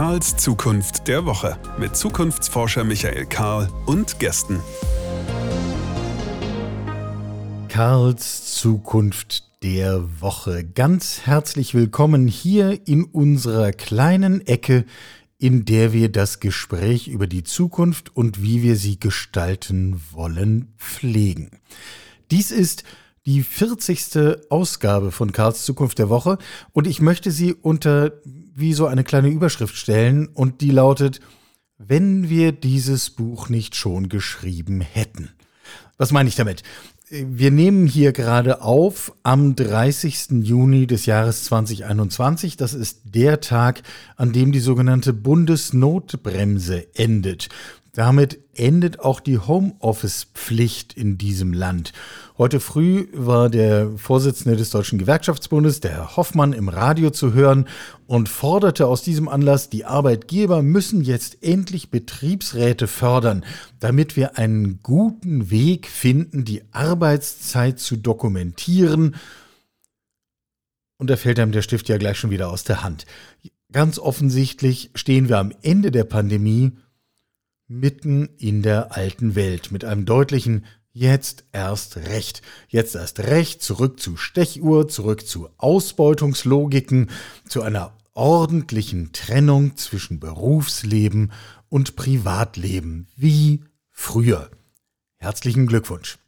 Karls Zukunft der Woche mit Zukunftsforscher Michael Karl und Gästen. Karls Zukunft der Woche. Ganz herzlich willkommen hier in unserer kleinen Ecke, in der wir das Gespräch über die Zukunft und wie wir sie gestalten wollen pflegen. Dies ist die 40. Ausgabe von Karls Zukunft der Woche und ich möchte sie unter wie so eine kleine Überschrift stellen und die lautet, wenn wir dieses Buch nicht schon geschrieben hätten. Was meine ich damit? Wir nehmen hier gerade auf am 30. Juni des Jahres 2021. Das ist der Tag, an dem die sogenannte Bundesnotbremse endet. Damit endet auch die Homeoffice-Pflicht in diesem Land. Heute früh war der Vorsitzende des Deutschen Gewerkschaftsbundes, der Herr Hoffmann, im Radio zu hören und forderte aus diesem Anlass, die Arbeitgeber müssen jetzt endlich Betriebsräte fördern, damit wir einen guten Weg finden, die Arbeitszeit zu dokumentieren. Und da fällt einem der Stift ja gleich schon wieder aus der Hand. Ganz offensichtlich stehen wir am Ende der Pandemie mitten in der alten Welt mit einem deutlichen Jetzt erst recht. Jetzt erst recht zurück zu Stechuhr, zurück zu Ausbeutungslogiken, zu einer ordentlichen Trennung zwischen Berufsleben und Privatleben, wie früher. Herzlichen Glückwunsch.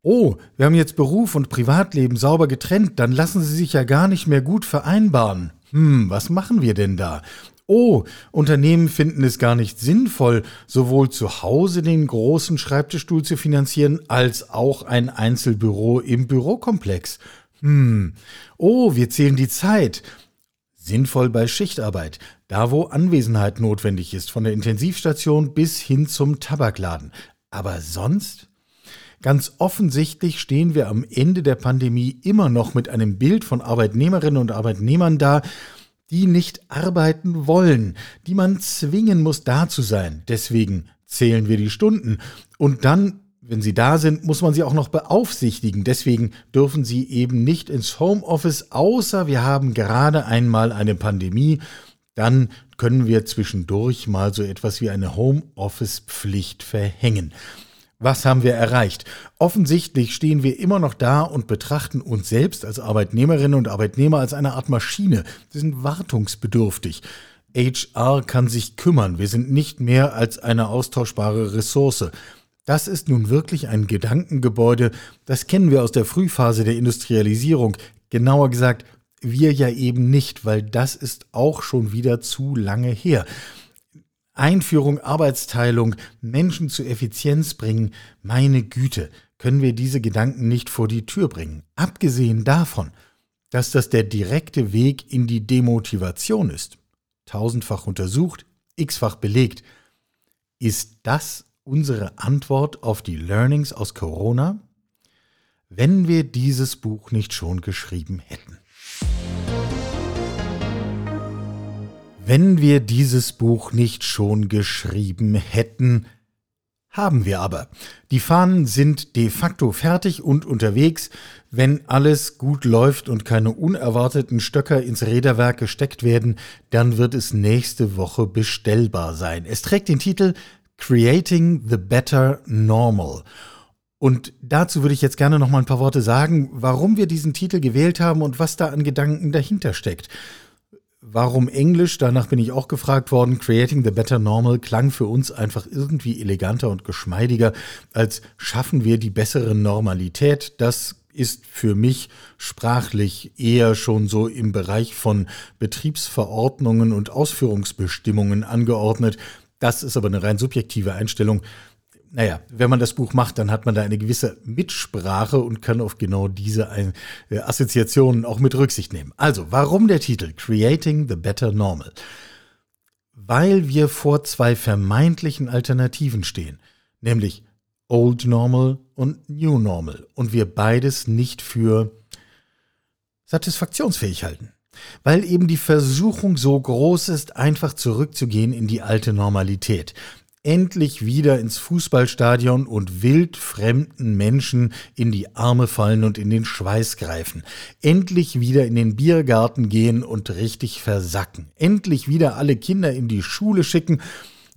Oh, wir haben jetzt Beruf und Privatleben sauber getrennt, dann lassen sie sich ja gar nicht mehr gut vereinbaren. Hm, was machen wir denn da? Oh, Unternehmen finden es gar nicht sinnvoll, sowohl zu Hause den großen Schreibtischstuhl zu finanzieren, als auch ein Einzelbüro im Bürokomplex. Hm. Oh, wir zählen die Zeit. Sinnvoll bei Schichtarbeit, da wo Anwesenheit notwendig ist, von der Intensivstation bis hin zum Tabakladen. Aber sonst? Ganz offensichtlich stehen wir am Ende der Pandemie immer noch mit einem Bild von Arbeitnehmerinnen und Arbeitnehmern da, die nicht arbeiten wollen, die man zwingen muss, da zu sein. Deswegen zählen wir die Stunden. Und dann, wenn sie da sind, muss man sie auch noch beaufsichtigen. Deswegen dürfen sie eben nicht ins Homeoffice, außer wir haben gerade einmal eine Pandemie. Dann können wir zwischendurch mal so etwas wie eine Homeoffice-Pflicht verhängen. Was haben wir erreicht? Offensichtlich stehen wir immer noch da und betrachten uns selbst als Arbeitnehmerinnen und Arbeitnehmer als eine Art Maschine. Wir sind wartungsbedürftig. HR kann sich kümmern. Wir sind nicht mehr als eine austauschbare Ressource. Das ist nun wirklich ein Gedankengebäude, das kennen wir aus der Frühphase der Industrialisierung. Genauer gesagt, wir ja eben nicht, weil das ist auch schon wieder zu lange her. Einführung, Arbeitsteilung, Menschen zu Effizienz bringen, meine Güte, können wir diese Gedanken nicht vor die Tür bringen. Abgesehen davon, dass das der direkte Weg in die Demotivation ist. Tausendfach untersucht, x-fach belegt. Ist das unsere Antwort auf die Learnings aus Corona? Wenn wir dieses Buch nicht schon geschrieben hätten. Wenn wir dieses Buch nicht schon geschrieben hätten, haben wir aber. Die Fahnen sind de facto fertig und unterwegs. Wenn alles gut läuft und keine unerwarteten Stöcker ins Räderwerk gesteckt werden, dann wird es nächste Woche bestellbar sein. Es trägt den Titel Creating the Better Normal. Und dazu würde ich jetzt gerne noch mal ein paar Worte sagen, warum wir diesen Titel gewählt haben und was da an Gedanken dahinter steckt. Warum Englisch? Danach bin ich auch gefragt worden. Creating the Better Normal klang für uns einfach irgendwie eleganter und geschmeidiger als schaffen wir die bessere Normalität. Das ist für mich sprachlich eher schon so im Bereich von Betriebsverordnungen und Ausführungsbestimmungen angeordnet. Das ist aber eine rein subjektive Einstellung naja, wenn man das Buch macht, dann hat man da eine gewisse Mitsprache und kann auf genau diese äh, Assoziationen auch mit Rücksicht nehmen. Also, warum der Titel Creating the Better Normal? Weil wir vor zwei vermeintlichen Alternativen stehen, nämlich Old Normal und New Normal und wir beides nicht für satisfaktionsfähig halten. Weil eben die Versuchung so groß ist, einfach zurückzugehen in die alte Normalität. Endlich wieder ins Fußballstadion und wildfremden Menschen in die Arme fallen und in den Schweiß greifen. Endlich wieder in den Biergarten gehen und richtig versacken. Endlich wieder alle Kinder in die Schule schicken.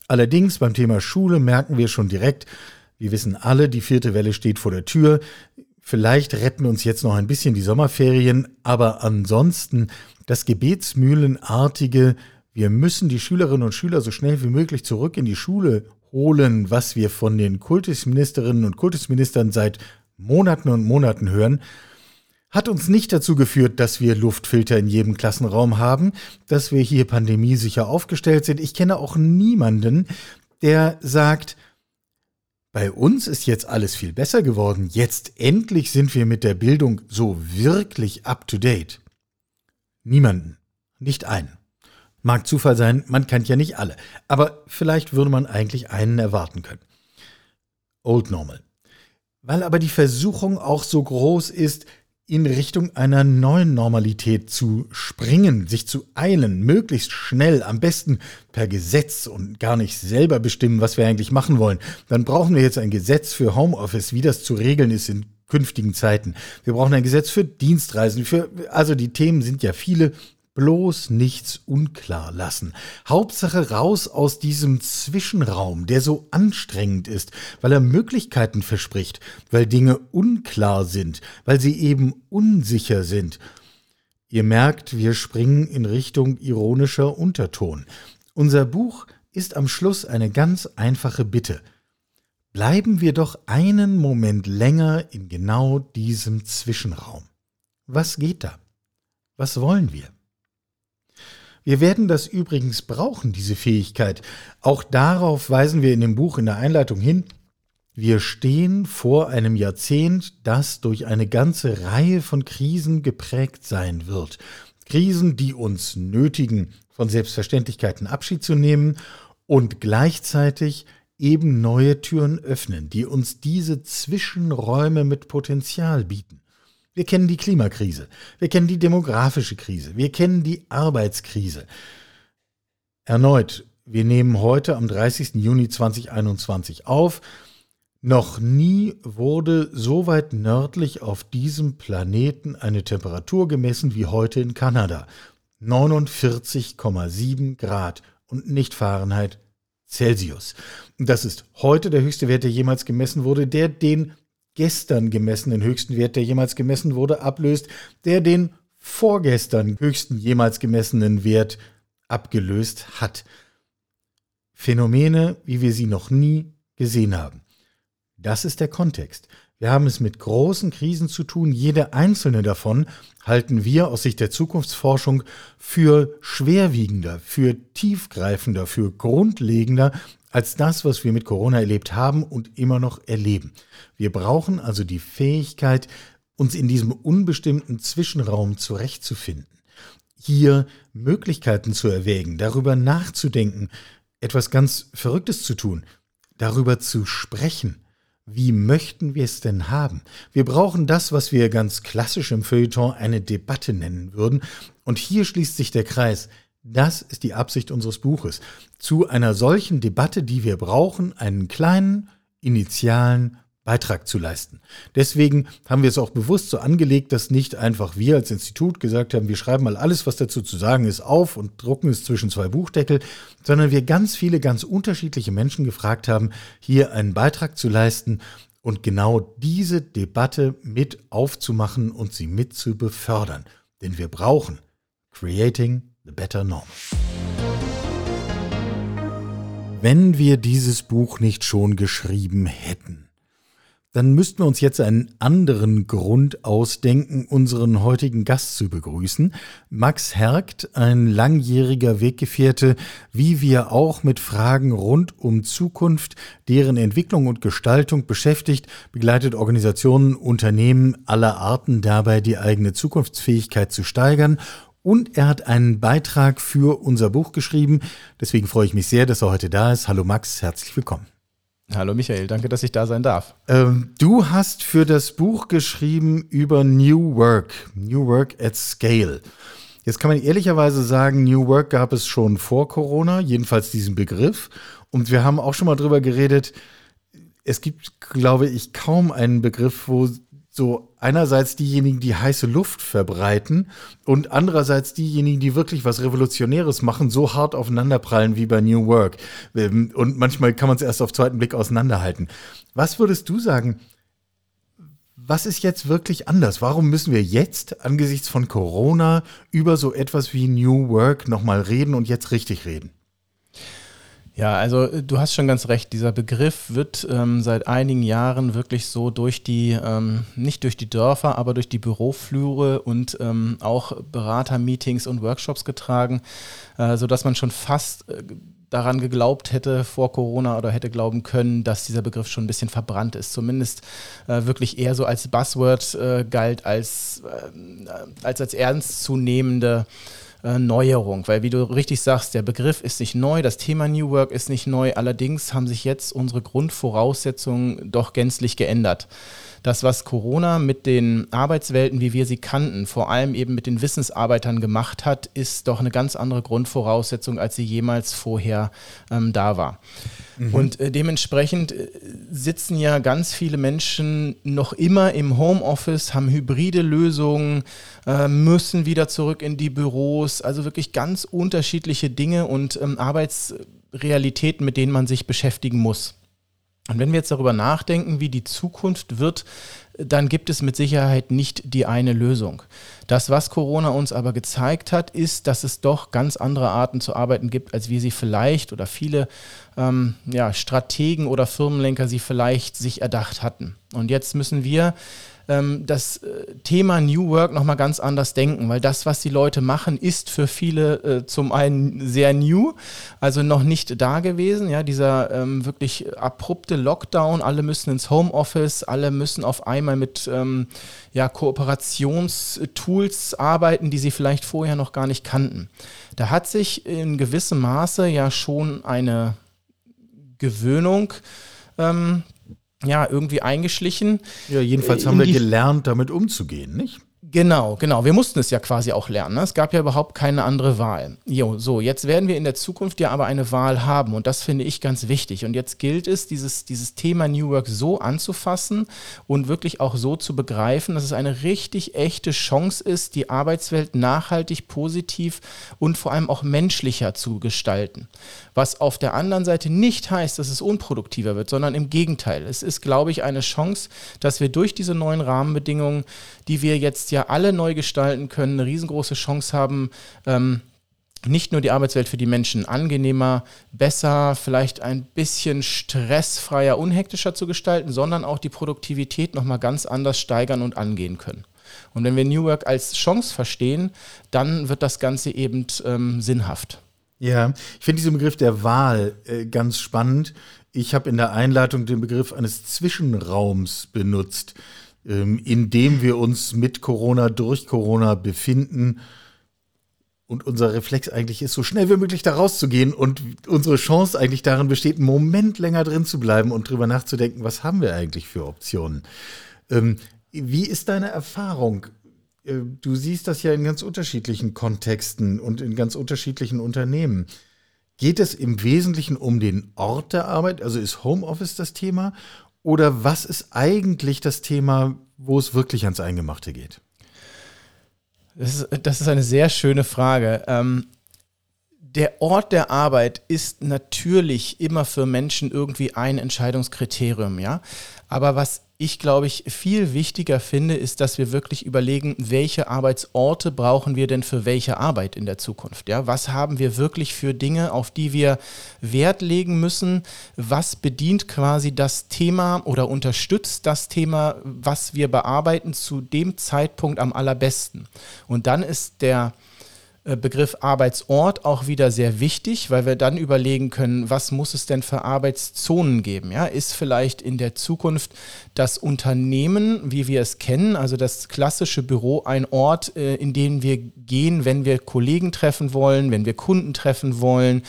Allerdings beim Thema Schule merken wir schon direkt, wir wissen alle, die vierte Welle steht vor der Tür. Vielleicht retten uns jetzt noch ein bisschen die Sommerferien, aber ansonsten das Gebetsmühlenartige wir müssen die Schülerinnen und Schüler so schnell wie möglich zurück in die Schule holen, was wir von den Kultusministerinnen und Kultusministern seit Monaten und Monaten hören, hat uns nicht dazu geführt, dass wir Luftfilter in jedem Klassenraum haben, dass wir hier pandemiesicher aufgestellt sind. Ich kenne auch niemanden, der sagt, bei uns ist jetzt alles viel besser geworden. Jetzt endlich sind wir mit der Bildung so wirklich up to date. Niemanden. Nicht einen. Mag Zufall sein, man kennt ja nicht alle. Aber vielleicht würde man eigentlich einen erwarten können. Old Normal. Weil aber die Versuchung auch so groß ist, in Richtung einer neuen Normalität zu springen, sich zu eilen, möglichst schnell, am besten per Gesetz und gar nicht selber bestimmen, was wir eigentlich machen wollen, dann brauchen wir jetzt ein Gesetz für Homeoffice, wie das zu regeln ist in künftigen Zeiten. Wir brauchen ein Gesetz für Dienstreisen, für, also die Themen sind ja viele bloß nichts unklar lassen. Hauptsache raus aus diesem Zwischenraum, der so anstrengend ist, weil er Möglichkeiten verspricht, weil Dinge unklar sind, weil sie eben unsicher sind. Ihr merkt, wir springen in Richtung ironischer Unterton. Unser Buch ist am Schluss eine ganz einfache Bitte. Bleiben wir doch einen Moment länger in genau diesem Zwischenraum. Was geht da? Was wollen wir? Wir werden das übrigens brauchen, diese Fähigkeit. Auch darauf weisen wir in dem Buch in der Einleitung hin. Wir stehen vor einem Jahrzehnt, das durch eine ganze Reihe von Krisen geprägt sein wird. Krisen, die uns nötigen, von Selbstverständlichkeiten Abschied zu nehmen und gleichzeitig eben neue Türen öffnen, die uns diese Zwischenräume mit Potenzial bieten. Wir kennen die Klimakrise, wir kennen die demografische Krise, wir kennen die Arbeitskrise. Erneut, wir nehmen heute am 30. Juni 2021 auf. Noch nie wurde so weit nördlich auf diesem Planeten eine Temperatur gemessen wie heute in Kanada. 49,7 Grad und nicht Fahrenheit, Celsius. Das ist heute der höchste Wert, der jemals gemessen wurde, der den gestern gemessenen höchsten Wert, der jemals gemessen wurde, ablöst, der den vorgestern höchsten jemals gemessenen Wert abgelöst hat. Phänomene, wie wir sie noch nie gesehen haben. Das ist der Kontext. Wir haben es mit großen Krisen zu tun. Jede einzelne davon halten wir aus Sicht der Zukunftsforschung für schwerwiegender, für tiefgreifender, für grundlegender als das, was wir mit Corona erlebt haben und immer noch erleben. Wir brauchen also die Fähigkeit, uns in diesem unbestimmten Zwischenraum zurechtzufinden, hier Möglichkeiten zu erwägen, darüber nachzudenken, etwas ganz Verrücktes zu tun, darüber zu sprechen. Wie möchten wir es denn haben? Wir brauchen das, was wir ganz klassisch im Feuilleton eine Debatte nennen würden. Und hier schließt sich der Kreis. Das ist die Absicht unseres Buches. Zu einer solchen Debatte, die wir brauchen, einen kleinen, initialen Beitrag zu leisten. Deswegen haben wir es auch bewusst so angelegt, dass nicht einfach wir als Institut gesagt haben, wir schreiben mal alles, was dazu zu sagen ist, auf und drucken es zwischen zwei Buchdeckel, sondern wir ganz viele, ganz unterschiedliche Menschen gefragt haben, hier einen Beitrag zu leisten und genau diese Debatte mit aufzumachen und sie mit zu befördern. Denn wir brauchen Creating The Better Norm. Wenn wir dieses Buch nicht schon geschrieben hätten, dann müssten wir uns jetzt einen anderen Grund ausdenken, unseren heutigen Gast zu begrüßen. Max Hergt, ein langjähriger Weggefährte, wie wir auch mit Fragen rund um Zukunft, deren Entwicklung und Gestaltung beschäftigt, begleitet Organisationen, Unternehmen aller Arten dabei, die eigene Zukunftsfähigkeit zu steigern und er hat einen Beitrag für unser Buch geschrieben. Deswegen freue ich mich sehr, dass er heute da ist. Hallo Max, herzlich willkommen. Hallo Michael, danke, dass ich da sein darf. Ähm, du hast für das Buch geschrieben über New Work, New Work at Scale. Jetzt kann man ehrlicherweise sagen, New Work gab es schon vor Corona, jedenfalls diesen Begriff. Und wir haben auch schon mal drüber geredet, es gibt, glaube ich, kaum einen Begriff, wo so einerseits diejenigen, die heiße Luft verbreiten und andererseits diejenigen, die wirklich was Revolutionäres machen, so hart aufeinanderprallen wie bei New Work. Ähm, und manchmal kann man es erst auf zweiten Blick auseinanderhalten. Was würdest du sagen? Was ist jetzt wirklich anders? Warum müssen wir jetzt angesichts von Corona über so etwas wie New Work nochmal reden und jetzt richtig reden? Ja, also äh, du hast schon ganz recht. Dieser Begriff wird ähm, seit einigen Jahren wirklich so durch die, ähm, nicht durch die Dörfer, aber durch die Büroflüre und ähm, auch Beratermeetings und Workshops getragen, äh, sodass man schon fast äh, daran geglaubt hätte vor Corona oder hätte glauben können, dass dieser Begriff schon ein bisschen verbrannt ist. Zumindest äh, wirklich eher so als Buzzword äh, galt, als, äh, als als ernstzunehmende äh, Neuerung, weil wie du richtig sagst, der Begriff ist nicht neu, das Thema New Work ist nicht neu, allerdings haben sich jetzt unsere Grundvoraussetzungen doch gänzlich geändert. Das, was Corona mit den Arbeitswelten, wie wir sie kannten, vor allem eben mit den Wissensarbeitern gemacht hat, ist doch eine ganz andere Grundvoraussetzung, als sie jemals vorher ähm, da war. Mhm. Und äh, dementsprechend äh, sitzen ja ganz viele Menschen noch immer im Homeoffice, haben hybride Lösungen, äh, müssen wieder zurück in die Büros, also wirklich ganz unterschiedliche Dinge und ähm, Arbeitsrealitäten, mit denen man sich beschäftigen muss. Und wenn wir jetzt darüber nachdenken, wie die Zukunft wird, dann gibt es mit Sicherheit nicht die eine Lösung. Das, was Corona uns aber gezeigt hat, ist, dass es doch ganz andere Arten zu arbeiten gibt, als wir sie vielleicht oder viele ähm, ja, Strategen oder Firmenlenker sie vielleicht sich erdacht hatten. Und jetzt müssen wir ähm, das äh, Thema New Work nochmal ganz anders denken, weil das, was die Leute machen, ist für viele äh, zum einen sehr new, also noch nicht da gewesen. Ja, dieser ähm, wirklich abrupte Lockdown, alle müssen ins Homeoffice, alle müssen auf einmal mit ähm, ja, Kooperationstools arbeiten, die sie vielleicht vorher noch gar nicht kannten. Da hat sich in gewissem Maße ja schon eine Gewöhnung ähm, ja, irgendwie eingeschlichen. Ja, jedenfalls haben wir gelernt, damit umzugehen, nicht? Genau, genau. Wir mussten es ja quasi auch lernen. Ne? Es gab ja überhaupt keine andere Wahl. Jo, so, jetzt werden wir in der Zukunft ja aber eine Wahl haben und das finde ich ganz wichtig. Und jetzt gilt es, dieses, dieses Thema New Work so anzufassen und wirklich auch so zu begreifen, dass es eine richtig echte Chance ist, die Arbeitswelt nachhaltig, positiv und vor allem auch menschlicher zu gestalten. Was auf der anderen Seite nicht heißt, dass es unproduktiver wird, sondern im Gegenteil. Es ist, glaube ich, eine Chance, dass wir durch diese neuen Rahmenbedingungen, die wir jetzt ja alle neu gestalten können, eine riesengroße Chance haben, ähm, nicht nur die Arbeitswelt für die Menschen angenehmer, besser, vielleicht ein bisschen stressfreier, unhektischer zu gestalten, sondern auch die Produktivität nochmal ganz anders steigern und angehen können. Und wenn wir New Work als Chance verstehen, dann wird das Ganze eben ähm, sinnhaft. Ja, ich finde diesen Begriff der Wahl äh, ganz spannend. Ich habe in der Einleitung den Begriff eines Zwischenraums benutzt ähm, in dem wir uns mit Corona, durch Corona befinden. Und unser Reflex eigentlich ist, so schnell wie möglich da rauszugehen. Und unsere Chance eigentlich darin besteht, einen Moment länger drin zu bleiben und drüber nachzudenken, was haben wir eigentlich für Optionen. Ähm, wie ist deine Erfahrung? Äh, du siehst das ja in ganz unterschiedlichen Kontexten und in ganz unterschiedlichen Unternehmen. Geht es im Wesentlichen um den Ort der Arbeit? Also ist Homeoffice das Thema? Oder was ist eigentlich das Thema, wo es wirklich ans Eingemachte geht? Das ist, das ist eine sehr schöne Frage. Ähm, der Ort der Arbeit ist natürlich immer für Menschen irgendwie ein Entscheidungskriterium, ja. Aber was ich glaube ich viel wichtiger finde, ist, dass wir wirklich überlegen, welche Arbeitsorte brauchen wir denn für welche Arbeit in der Zukunft? Ja, was haben wir wirklich für Dinge, auf die wir Wert legen müssen? Was bedient quasi das Thema oder unterstützt das Thema, was wir bearbeiten, zu dem Zeitpunkt am allerbesten? Und dann ist der Begriff Arbeitsort auch wieder sehr wichtig, weil wir dann überlegen können, was muss es denn für Arbeitszonen geben? Ja, ist vielleicht in der Zukunft das Unternehmen, wie wir es kennen, also das klassische Büro, ein Ort, äh, in den wir gehen, wenn wir Kollegen treffen wollen, wenn wir Kunden treffen wollen,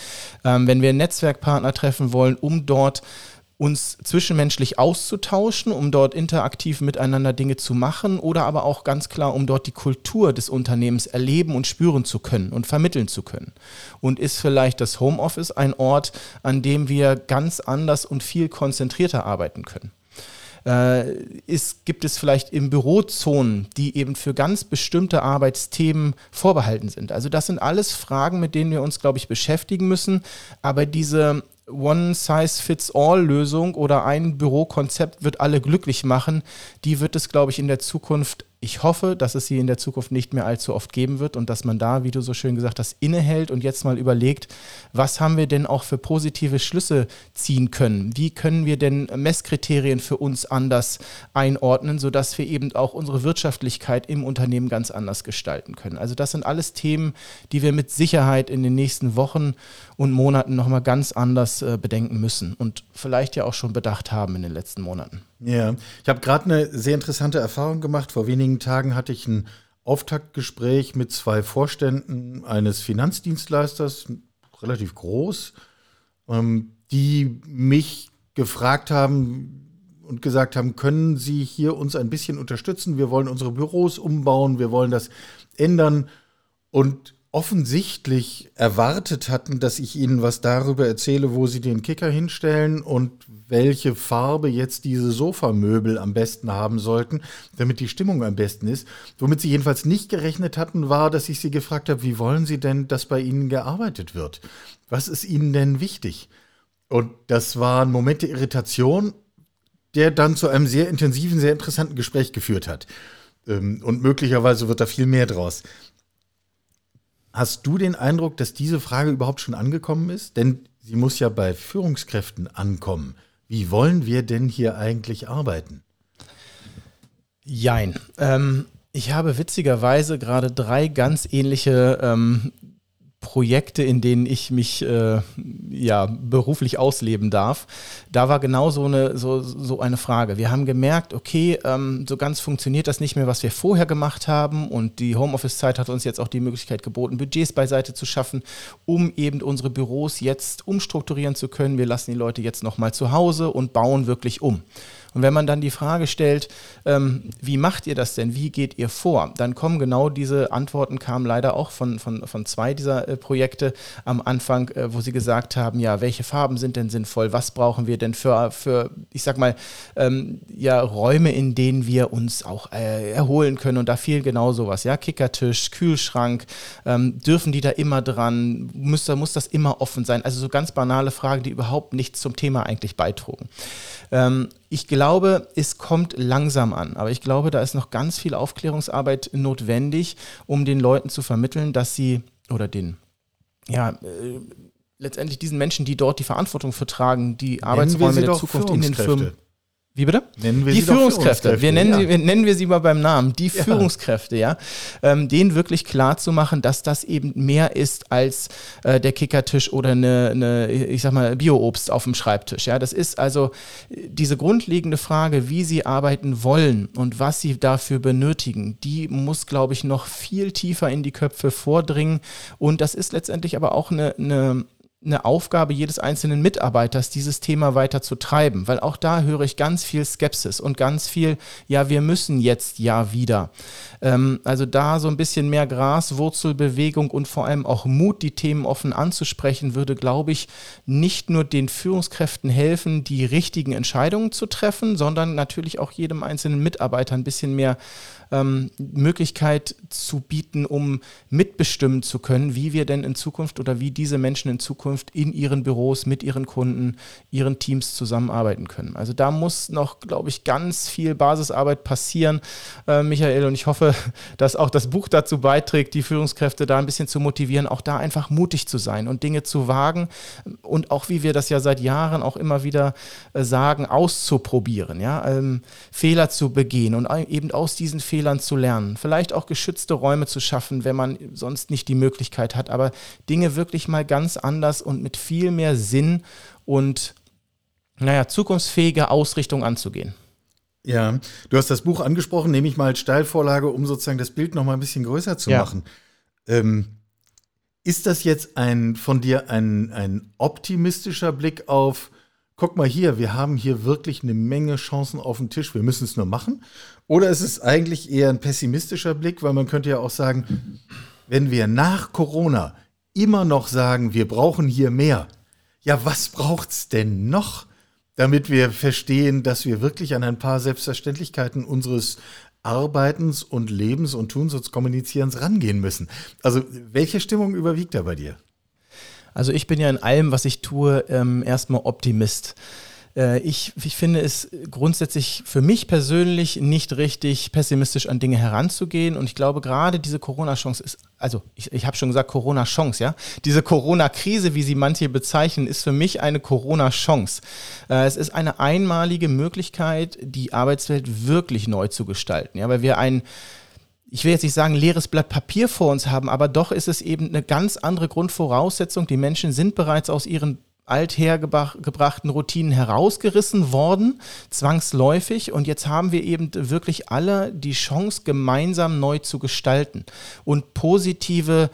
ähm, wenn wir Netzwerkpartner treffen wollen, um dort uns zwischenmenschlich auszutauschen, um dort interaktiv miteinander Dinge zu machen oder aber auch ganz klar, um dort die Kultur des Unternehmens erleben und spüren zu können und vermitteln zu können. Und ist vielleicht das Homeoffice ein Ort, an dem wir ganz anders und viel konzentrierter arbeiten können? Äh, ist, gibt es vielleicht im Büro Zonen, die eben für ganz bestimmte Arbeitsthemen vorbehalten sind? Also das sind alles Fragen, mit denen wir uns, glaube ich, beschäftigen müssen. Aber diese One-Size-Fits-All-Lösung oder ein Bürokonzept wird alle glücklich machen, die wird es, glaube ich, in der Zukunft ich hoffe, dass es sie in der Zukunft nicht mehr allzu oft geben wird und dass man da, wie du so schön gesagt hast, innehält und jetzt mal überlegt, was haben wir denn auch für positive Schlüsse ziehen können? Wie können wir denn Messkriterien für uns anders einordnen, sodass wir eben auch unsere Wirtschaftlichkeit im Unternehmen ganz anders gestalten können? Also das sind alles Themen, die wir mit Sicherheit in den nächsten Wochen und Monaten nochmal ganz anders äh, bedenken müssen und vielleicht ja auch schon bedacht haben in den letzten Monaten. Ja, ich habe gerade eine sehr interessante Erfahrung gemacht. Vor wenigen Tagen hatte ich ein Auftaktgespräch mit zwei Vorständen eines Finanzdienstleisters, relativ groß, ähm, die mich gefragt haben und gesagt haben, können Sie hier uns ein bisschen unterstützen? Wir wollen unsere Büros umbauen, wir wollen das ändern. Und offensichtlich erwartet hatten, dass ich ihnen was darüber erzähle, wo sie den Kicker hinstellen und welche Farbe jetzt diese Sofamöbel am besten haben sollten, damit die Stimmung am besten ist. Womit sie jedenfalls nicht gerechnet hatten, war, dass ich sie gefragt habe, wie wollen sie denn, dass bei ihnen gearbeitet wird? Was ist ihnen denn wichtig? Und das war ein Moment der Irritation, der dann zu einem sehr intensiven, sehr interessanten Gespräch geführt hat. Ähm, und möglicherweise wird da viel mehr draus. Hast du den Eindruck, dass diese Frage überhaupt schon angekommen ist? Denn sie muss ja bei Führungskräften ankommen. Wie wollen wir denn hier eigentlich arbeiten? Jein. Ähm, ich habe witzigerweise gerade drei ganz ähnliche ähm, Projekte, in denen ich mich äh, ja, beruflich ausleben darf, da war genau so eine, so, so eine Frage. Wir haben gemerkt, okay, ähm, so ganz funktioniert das nicht mehr, was wir vorher gemacht haben und die Homeoffice-Zeit hat uns jetzt auch die Möglichkeit geboten, Budgets beiseite zu schaffen, um eben unsere Büros jetzt umstrukturieren zu können. Wir lassen die Leute jetzt nochmal zu Hause und bauen wirklich um. Und wenn man dann die Frage stellt, ähm, wie macht ihr das denn, wie geht ihr vor, dann kommen genau diese Antworten, kamen leider auch von, von, von zwei dieser äh, Projekte am Anfang, äh, wo sie gesagt haben, ja, welche Farben sind denn sinnvoll, was brauchen wir denn für, für ich sag mal, ähm, ja, Räume, in denen wir uns auch äh, erholen können. Und da fiel genau sowas, ja, Kickertisch, Kühlschrank, ähm, dürfen die da immer dran, muss, muss das immer offen sein? Also so ganz banale Fragen, die überhaupt nichts zum Thema eigentlich beitrugen. Ähm, ich glaube, es kommt langsam an, aber ich glaube, da ist noch ganz viel Aufklärungsarbeit notwendig, um den Leuten zu vermitteln, dass sie oder den, ja, äh, letztendlich diesen Menschen, die dort die Verantwortung vertragen, die Arbeitsräume der Zukunft in den Firmen. Wie bitte? Nennen wir die sie Führungskräfte. Führungskräfte. Wir nennen, ja. sie, wir, nennen wir sie mal beim Namen. Die Ja. Führungskräfte, ja. Ähm, denen wirklich klar zu machen, dass das eben mehr ist als äh, der Kickertisch oder eine, eine, ich sag mal, Bioobst auf dem Schreibtisch. Ja, das ist also äh, diese grundlegende Frage, wie sie arbeiten wollen und was sie dafür benötigen, die muss, glaube ich, noch viel tiefer in die Köpfe vordringen. Und das ist letztendlich aber auch eine, eine eine Aufgabe jedes einzelnen Mitarbeiters, dieses Thema weiter zu treiben, weil auch da höre ich ganz viel Skepsis und ganz viel, ja, wir müssen jetzt ja wieder. Ähm, also da so ein bisschen mehr Graswurzelbewegung und vor allem auch Mut, die Themen offen anzusprechen, würde, glaube ich, nicht nur den Führungskräften helfen, die richtigen Entscheidungen zu treffen, sondern natürlich auch jedem einzelnen Mitarbeiter ein bisschen mehr ähm, Möglichkeit zu bieten, um mitbestimmen zu können, wie wir denn in Zukunft oder wie diese Menschen in Zukunft in ihren Büros mit ihren Kunden, ihren Teams zusammenarbeiten können. Also da muss noch, glaube ich, ganz viel Basisarbeit passieren, äh, Michael. Und ich hoffe, dass auch das Buch dazu beiträgt, die Führungskräfte da ein bisschen zu motivieren, auch da einfach mutig zu sein und Dinge zu wagen und auch, wie wir das ja seit Jahren auch immer wieder äh, sagen, auszuprobieren, ja, ähm, Fehler zu begehen und eben aus diesen Fehlern zu lernen. Vielleicht auch geschützte Räume zu schaffen, wenn man sonst nicht die Möglichkeit hat, aber Dinge wirklich mal ganz anders und mit viel mehr Sinn und naja, zukunftsfähige Ausrichtung anzugehen. Ja, du hast das Buch angesprochen, nehme ich mal als Steilvorlage, um sozusagen das Bild noch mal ein bisschen größer zu Ja. machen. Ähm, ist das jetzt ein von dir ein, ein optimistischer Blick auf guck mal hier, wir haben hier wirklich eine Menge Chancen auf dem Tisch, wir müssen es nur machen? Oder ist es eigentlich eher ein pessimistischer Blick, weil man könnte ja auch sagen, wenn wir nach Corona immer noch sagen, wir brauchen hier mehr, ja, was braucht es denn noch, damit wir verstehen, dass wir wirklich an ein paar Selbstverständlichkeiten unseres Arbeitens und Lebens und Tuns und Kommunizierens rangehen müssen? Also, welche Stimmung überwiegt da bei dir? Also ich bin ja in allem, was ich tue, ähm, erstmal Optimist. Äh, ich, ich finde es grundsätzlich für mich persönlich nicht richtig, pessimistisch an Dinge heranzugehen. Und ich glaube, gerade diese Corona-Chance ist, also ich, ich habe schon gesagt, Corona-Chance, ja. Diese Corona-Krise, wie sie manche bezeichnen, ist für mich eine Corona-Chance. Äh, es ist eine einmalige Möglichkeit, die Arbeitswelt wirklich neu zu gestalten. Ja, weil wir ein ich will jetzt nicht sagen, leeres Blatt Papier vor uns haben, aber doch ist es eben eine ganz andere Grundvoraussetzung. Die Menschen sind bereits aus ihren althergebrachten Routinen herausgerissen worden, zwangsläufig. Und jetzt haben wir eben wirklich alle die Chance, gemeinsam neu zu gestalten und positive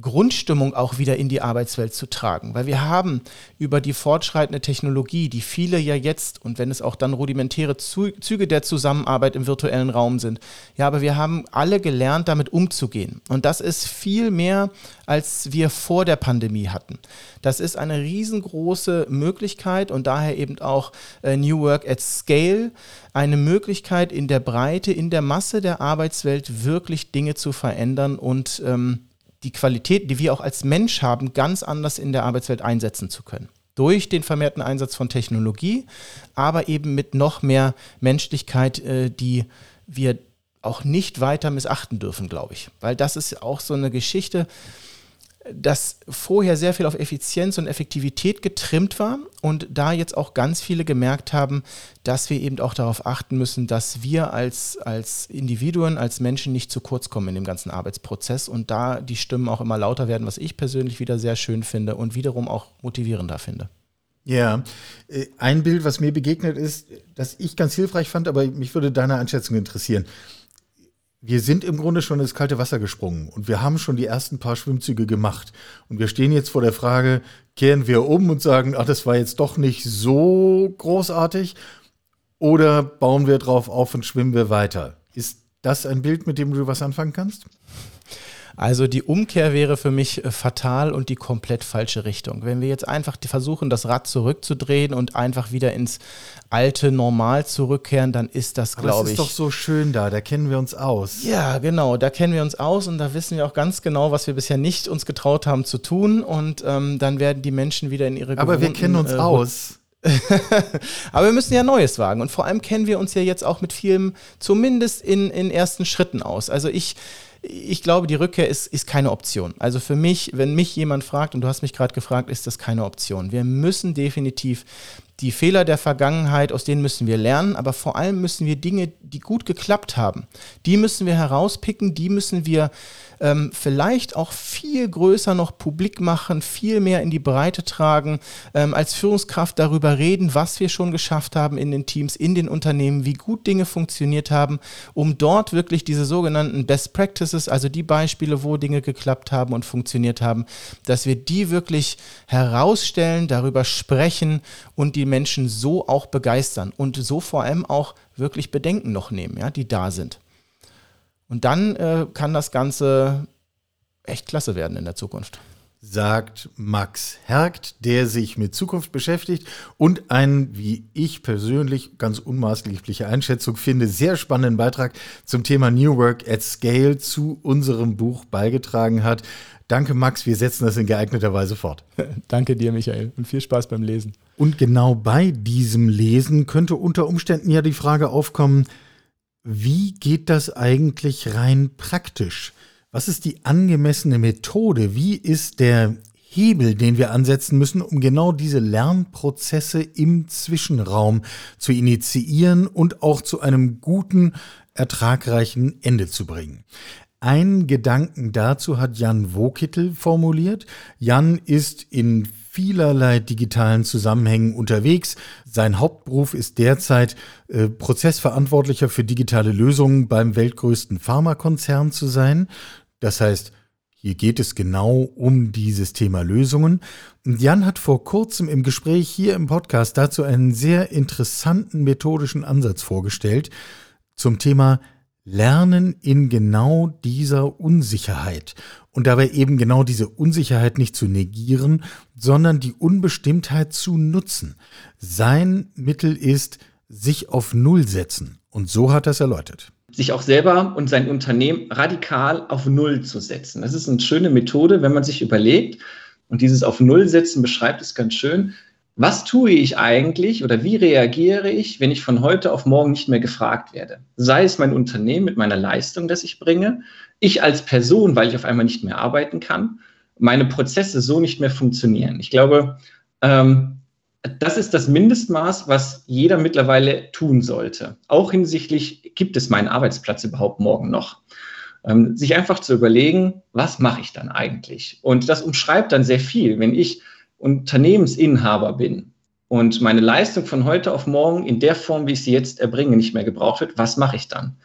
Grundstimmung auch wieder in die Arbeitswelt zu tragen. Weil wir haben über die fortschreitende Technologie, die viele ja jetzt, und wenn es auch dann rudimentäre Züge der Zusammenarbeit im virtuellen Raum sind, ja, aber wir haben alle gelernt, damit umzugehen. Und das ist viel mehr, als wir vor der Pandemie hatten. Das ist eine riesengroße Möglichkeit und daher eben auch äh, New Work at Scale, eine Möglichkeit in der Breite, in der Masse der Arbeitswelt wirklich Dinge zu verändern und ähm, die Qualitäten, die wir auch als Mensch haben, ganz anders in der Arbeitswelt einsetzen zu können. Durch den vermehrten Einsatz von Technologie, aber eben mit noch mehr Menschlichkeit, äh, die wir auch nicht weiter missachten dürfen, glaube ich. Weil das ist auch so eine Geschichte, dass vorher sehr viel auf Effizienz und Effektivität getrimmt war und da jetzt auch ganz viele gemerkt haben, dass wir eben auch darauf achten müssen, dass wir als, als Individuen, als Menschen nicht zu kurz kommen in dem ganzen Arbeitsprozess und da die Stimmen auch immer lauter werden, was ich persönlich wieder sehr schön finde und wiederum auch motivierender finde. Ja, äh, ein Bild, was mir begegnet ist, das ich ganz hilfreich fand, aber mich würde deine Einschätzung interessieren wir sind im Grunde schon ins kalte Wasser gesprungen und wir haben schon die ersten paar Schwimmzüge gemacht. Und wir stehen jetzt vor der Frage, kehren wir um und sagen, ach, das war jetzt doch nicht so großartig oder bauen wir drauf auf und schwimmen wir weiter? Ist das ein Bild, mit dem du was anfangen kannst? Also die Umkehr wäre für mich äh, fatal und die komplett falsche Richtung. Wenn wir jetzt einfach versuchen, das Rad zurückzudrehen und einfach wieder ins alte Normal zurückkehren, dann ist das, glaube ich. Das ist doch so schön da, da kennen wir uns aus. Ja, genau, da kennen wir uns aus und da wissen wir auch ganz genau, was wir bisher nicht uns getraut haben zu tun und ähm, dann werden die Menschen wieder in ihre Aber wir kennen uns äh, aus. Aber wir müssen ja Neues wagen. Und vor allem kennen wir uns ja jetzt auch mit vielem, zumindest in, in ersten Schritten aus. Also ich, ich glaube, die Rückkehr ist, ist keine Option. Also für mich, wenn mich jemand fragt, und du hast mich gerade gefragt, ist das keine Option. Wir müssen definitiv die Fehler der Vergangenheit, aus denen müssen wir lernen, aber vor allem müssen wir Dinge, die gut geklappt haben, die müssen wir herauspicken, die müssen wir ähm, vielleicht auch viel größer noch publik machen, viel mehr in die Breite tragen, ähm, als Führungskraft darüber reden, was wir schon geschafft haben in den Teams, in den Unternehmen, wie gut Dinge funktioniert haben, um dort wirklich diese sogenannten Best Practices, also die Beispiele, wo Dinge geklappt haben und funktioniert haben, dass wir die wirklich herausstellen, darüber sprechen und die Menschen so auch begeistern und so vor allem auch wirklich Bedenken noch nehmen, ja, die da sind. Und dann äh, kann das Ganze echt klasse werden in der Zukunft. Sagt Max Hergt, der sich mit Zukunft beschäftigt und einen, wie ich persönlich ganz unmaßgebliche Einschätzung finde, sehr spannenden Beitrag zum Thema New Work at Scale zu unserem Buch beigetragen hat. Danke, Max. Wir setzen das in geeigneter Weise fort. Danke dir, Michael, und viel Spaß beim Lesen. Und genau bei diesem Lesen könnte unter Umständen ja die Frage aufkommen, wie geht das eigentlich rein praktisch? Was ist die angemessene Methode? Wie ist der Hebel, den wir ansetzen müssen, um genau diese Lernprozesse im Zwischenraum zu initiieren und auch zu einem guten, ertragreichen Ende zu bringen? Einen Gedanken dazu hat Jan Wokittel formuliert. Jan ist in vielerlei digitalen Zusammenhängen unterwegs. Sein Hauptberuf ist derzeit äh, Prozessverantwortlicher für digitale Lösungen beim weltgrößten Pharmakonzern zu sein. Das heißt, Hier geht es genau um dieses Thema Lösungen. Und Jan hat vor kurzem im Gespräch hier im Podcast dazu einen sehr interessanten methodischen Ansatz vorgestellt zum Thema Lernen in genau dieser Unsicherheit. Und dabei eben genau diese Unsicherheit nicht zu negieren, sondern die Unbestimmtheit zu nutzen. Sein Mittel ist sich auf Null setzen. Und so hat er es erläutert. Sich auch selber und sein Unternehmen radikal auf Null zu setzen. Das ist eine schöne Methode, wenn man sich überlegt, und dieses auf Null setzen beschreibt es ganz schön, was tue ich eigentlich oder wie reagiere ich, wenn ich von heute auf morgen nicht mehr gefragt werde? Sei es mein Unternehmen mit meiner Leistung, das ich bringe, ich als Person, weil ich auf einmal nicht mehr arbeiten kann, meine Prozesse so nicht mehr funktionieren. Ich glaube, ähm, das ist das Mindestmaß, was jeder mittlerweile tun sollte. Auch hinsichtlich, gibt es meinen Arbeitsplatz überhaupt morgen noch? Ähm, sich einfach zu überlegen, was mache ich dann eigentlich? Und das umschreibt dann sehr viel. Wenn ich Unternehmensinhaber bin und meine Leistung von heute auf morgen in der Form, wie ich sie jetzt erbringe, nicht mehr gebraucht wird, was mache ich dann?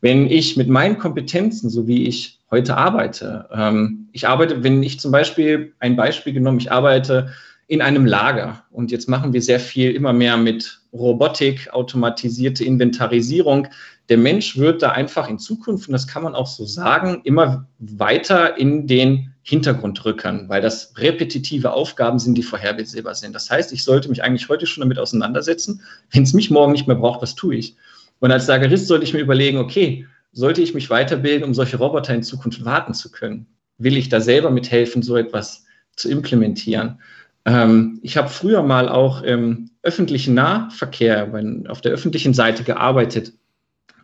Wenn ich mit meinen Kompetenzen, so wie ich heute arbeite, ähm, ich arbeite, wenn ich zum Beispiel ein Beispiel genommen, ich arbeite in einem Lager und jetzt machen wir sehr viel immer mehr mit Robotik, automatisierte Inventarisierung. Der Mensch wird da einfach in Zukunft, und das kann man auch so sagen, immer weiter in den Hintergrund rücken, weil das repetitive Aufgaben sind, die vorhersehbar sind. Das heißt, ich sollte mich eigentlich heute schon damit auseinandersetzen. Wenn es mich morgen nicht mehr braucht, was tue ich? Und als Lagerist sollte ich mir überlegen, okay, sollte ich mich weiterbilden, um solche Roboter in Zukunft warten zu können? Will ich da selber mithelfen, so etwas zu implementieren? Ähm, ich habe früher mal auch im öffentlichen Nahverkehr wenn, auf der öffentlichen Seite gearbeitet.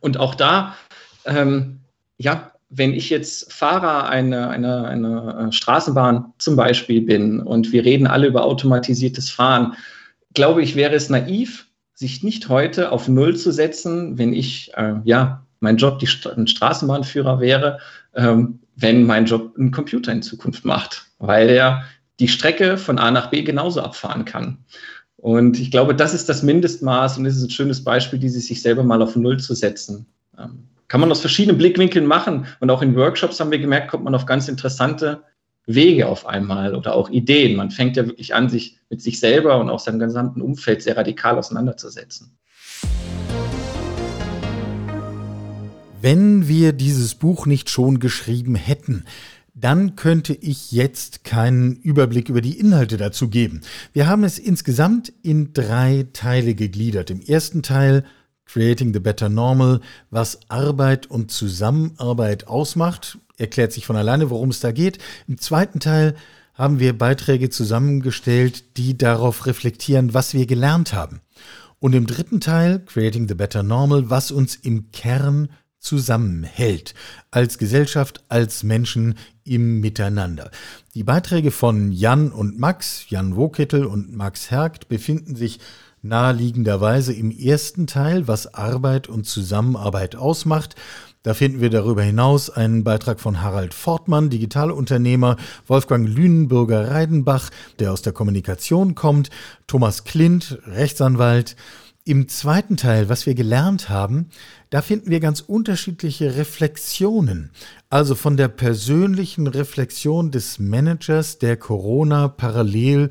Und auch da, ähm, ja, wenn ich jetzt Fahrer einer eine, eine äh, Straßenbahn zum Beispiel bin und wir reden alle über automatisiertes Fahren, glaube ich, wäre es naiv, sich nicht heute auf Null zu setzen, wenn ich, äh, ja, mein Job die St ein Straßenbahnführer wäre, ähm, wenn mein Job ein Computer in Zukunft macht, weil er die Strecke von A nach B genauso abfahren kann. Und ich glaube, das ist das Mindestmaß und es ist ein schönes Beispiel, dieses sich selber mal auf Null zu setzen. Ähm, kann man aus verschiedenen Blickwinkeln machen. Und auch in Workshops haben wir gemerkt, kommt man auf ganz interessante Wege auf einmal oder auch Ideen. Man fängt ja wirklich an, sich mit sich selber und auch seinem gesamten Umfeld sehr radikal auseinanderzusetzen. Wenn wir dieses Buch nicht schon geschrieben hätten, dann könnte ich jetzt keinen Überblick über die Inhalte dazu geben. Wir haben es insgesamt in drei Teile gegliedert. Im ersten Teil Creating the Better Normal, was Arbeit und Zusammenarbeit ausmacht, erklärt sich von alleine, worum es da geht. Im zweiten Teil haben wir Beiträge zusammengestellt, die darauf reflektieren, was wir gelernt haben. Und im dritten Teil, Creating the Better Normal, was uns im Kern zusammenhält, als Gesellschaft, als Menschen im Miteinander. Die Beiträge von Jan und Max, Jan Wokittel und Max Hergt befinden sich naheliegenderweise im ersten Teil, was Arbeit und Zusammenarbeit ausmacht. Da finden wir darüber hinaus einen Beitrag von Harald Fortmann, Digitalunternehmer, Wolfgang Lünenbürger Reidenbach, der aus der Kommunikation kommt, Thomas Klint, Rechtsanwalt. Im zweiten Teil, was wir gelernt haben, da finden wir ganz unterschiedliche Reflexionen. Also von der persönlichen Reflexion des Managers, der Corona parallel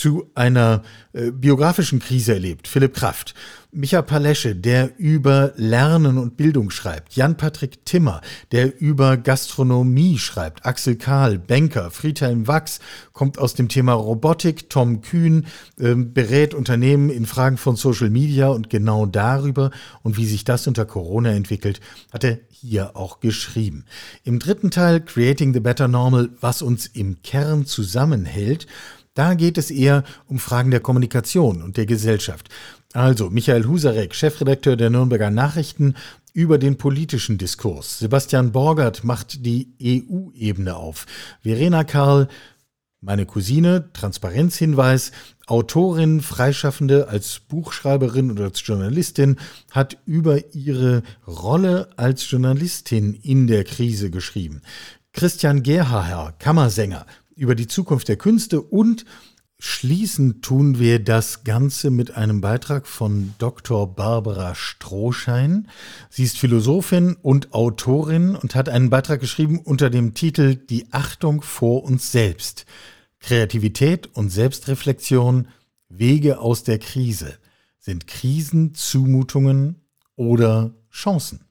zu einer äh, biografischen Krise erlebt, Philipp Kraft. Micha Palesche, der über Lernen und Bildung schreibt. Jan-Patrick Timmer, der über Gastronomie schreibt. Axel Kahl, Banker. Friedhelm Wachs kommt aus dem Thema Robotik. Tom Kühn äh, berät Unternehmen in Fragen von Social Media und genau darüber und wie sich das unter Corona entwickelt, hat er hier auch geschrieben. Im dritten Teil Creating the Better Normal, was uns im Kern zusammenhält, da geht es eher um Fragen der Kommunikation und der Gesellschaft. Also Michael Husarek, Chefredakteur der Nürnberger Nachrichten, über den politischen Diskurs. Sebastian Borgert macht die EU-Ebene auf. Verena Karl, meine Cousine, Transparenzhinweis, Autorin, Freischaffende als Buchschreiberin oder als Journalistin, hat über ihre Rolle als Journalistin in der Krise geschrieben. Christian Gerhaher, Kammersänger, über die Zukunft der Künste und Schließen tun wir das Ganze mit einem Beitrag von Dr. Barbara Strohschein. Sie ist Philosophin und Autorin und hat einen Beitrag geschrieben unter dem Titel Die Achtung vor uns selbst. Kreativität und Selbstreflexion, Wege aus der Krise. Sind Krisen Zumutungen oder Chancen?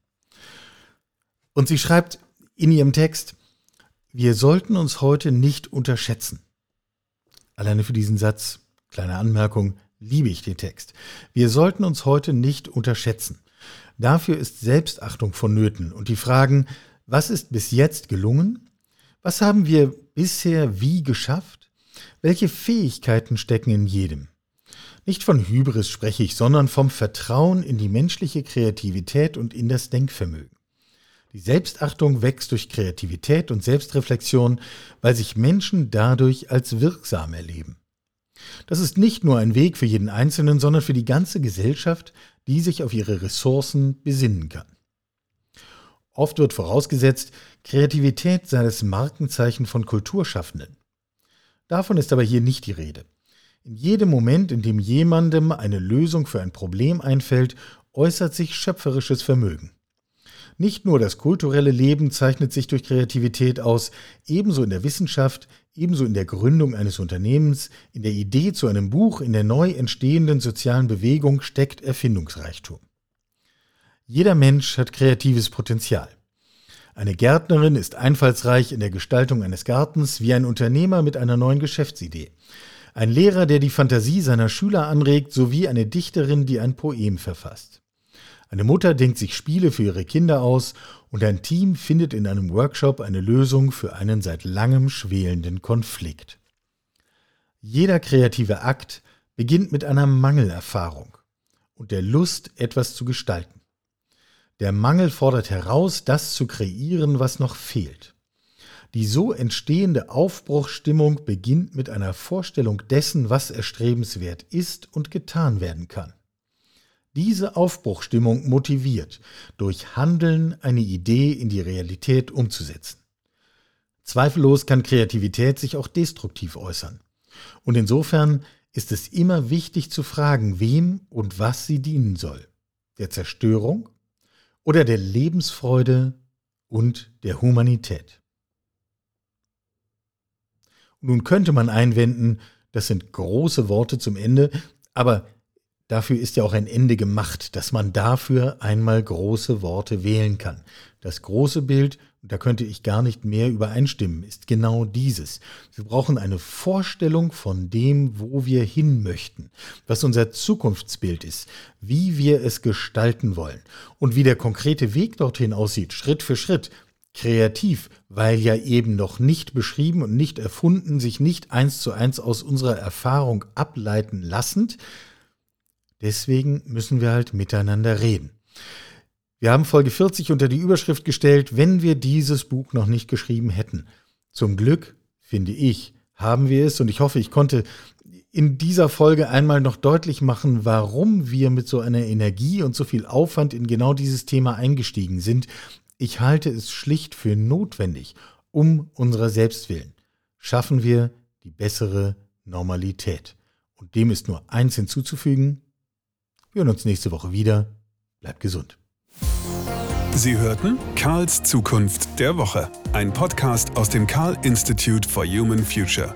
Und sie schreibt in ihrem Text, wir sollten uns heute nicht unterschätzen. Alleine für diesen Satz, kleine Anmerkung, liebe ich den Text. Wir sollten uns heute nicht unterschätzen. Dafür ist Selbstachtung vonnöten und die Fragen, was ist bis jetzt gelungen? Was haben wir bisher wie geschafft? Welche Fähigkeiten stecken in jedem? Nicht von Hybris spreche ich, sondern vom Vertrauen in die menschliche Kreativität und in das Denkvermögen. Die Selbstachtung wächst durch Kreativität und Selbstreflexion, weil sich Menschen dadurch als wirksam erleben. Das ist nicht nur ein Weg für jeden Einzelnen, sondern für die ganze Gesellschaft, die sich auf ihre Ressourcen besinnen kann. Oft wird vorausgesetzt, Kreativität sei das Markenzeichen von Kulturschaffenden. Davon ist aber hier nicht die Rede. In jedem Moment, in dem jemandem eine Lösung für ein Problem einfällt, äußert sich schöpferisches Vermögen. Nicht nur das kulturelle Leben zeichnet sich durch Kreativität aus, ebenso in der Wissenschaft, ebenso in der Gründung eines Unternehmens, in der Idee zu einem Buch, in der neu entstehenden sozialen Bewegung steckt Erfindungsreichtum. Jeder Mensch hat kreatives Potenzial. Eine Gärtnerin ist einfallsreich in der Gestaltung eines Gartens wie ein Unternehmer mit einer neuen Geschäftsidee. Ein Lehrer, der die Fantasie seiner Schüler anregt, sowie eine Dichterin, die ein Poem verfasst. Eine Mutter denkt sich Spiele für ihre Kinder aus und ein Team findet in einem Workshop eine Lösung für einen seit langem schwelenden Konflikt. Jeder kreative Akt beginnt mit einer Mangelerfahrung und der Lust, etwas zu gestalten. Der Mangel fordert heraus, das zu kreieren, was noch fehlt. Die so entstehende Aufbruchsstimmung beginnt mit einer Vorstellung dessen, was erstrebenswert ist und getan werden kann. Diese Aufbruchstimmung motiviert, durch Handeln eine Idee in die Realität umzusetzen. Zweifellos kann Kreativität sich auch destruktiv äußern. Und insofern ist es immer wichtig zu fragen, wem und was sie dienen soll. Der Zerstörung oder der Lebensfreude und der Humanität. Nun könnte man einwenden, das sind große Worte zum Ende, aber Dafür ist ja auch ein Ende gemacht, dass man dafür einmal große Worte wählen kann. Das große Bild, da könnte ich gar nicht mehr übereinstimmen, ist genau dieses. Wir brauchen eine Vorstellung von dem, wo wir hin möchten, was unser Zukunftsbild ist, wie wir es gestalten wollen und wie der konkrete Weg dorthin aussieht, Schritt für Schritt. Kreativ, weil ja eben noch nicht beschrieben und nicht erfunden, sich nicht eins zu eins aus unserer Erfahrung ableiten lassend, Deswegen müssen wir halt miteinander reden. Wir haben Folge 40 unter die Überschrift gestellt, wenn wir dieses Buch noch nicht geschrieben hätten. Zum Glück, finde ich, haben wir es und ich hoffe, ich konnte in dieser Folge einmal noch deutlich machen, warum wir mit so einer Energie und so viel Aufwand in genau dieses Thema eingestiegen sind. Ich halte es schlicht für notwendig, um unserer selbst willen. Schaffen wir die bessere Normalität. Und dem ist nur eins hinzuzufügen, wir hören uns nächste Woche wieder. Bleibt gesund. Sie hörten Karls Zukunft der Woche, ein Podcast aus dem Karl Institute for Human Future.